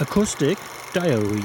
Acoustic Diary